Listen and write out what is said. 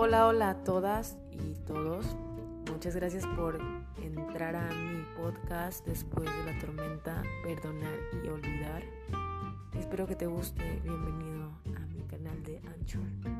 Hola, hola a todas y todos. Muchas gracias por entrar a mi podcast después de la tormenta, perdonar y olvidar. Espero que te guste. Bienvenido a mi canal de Anchor.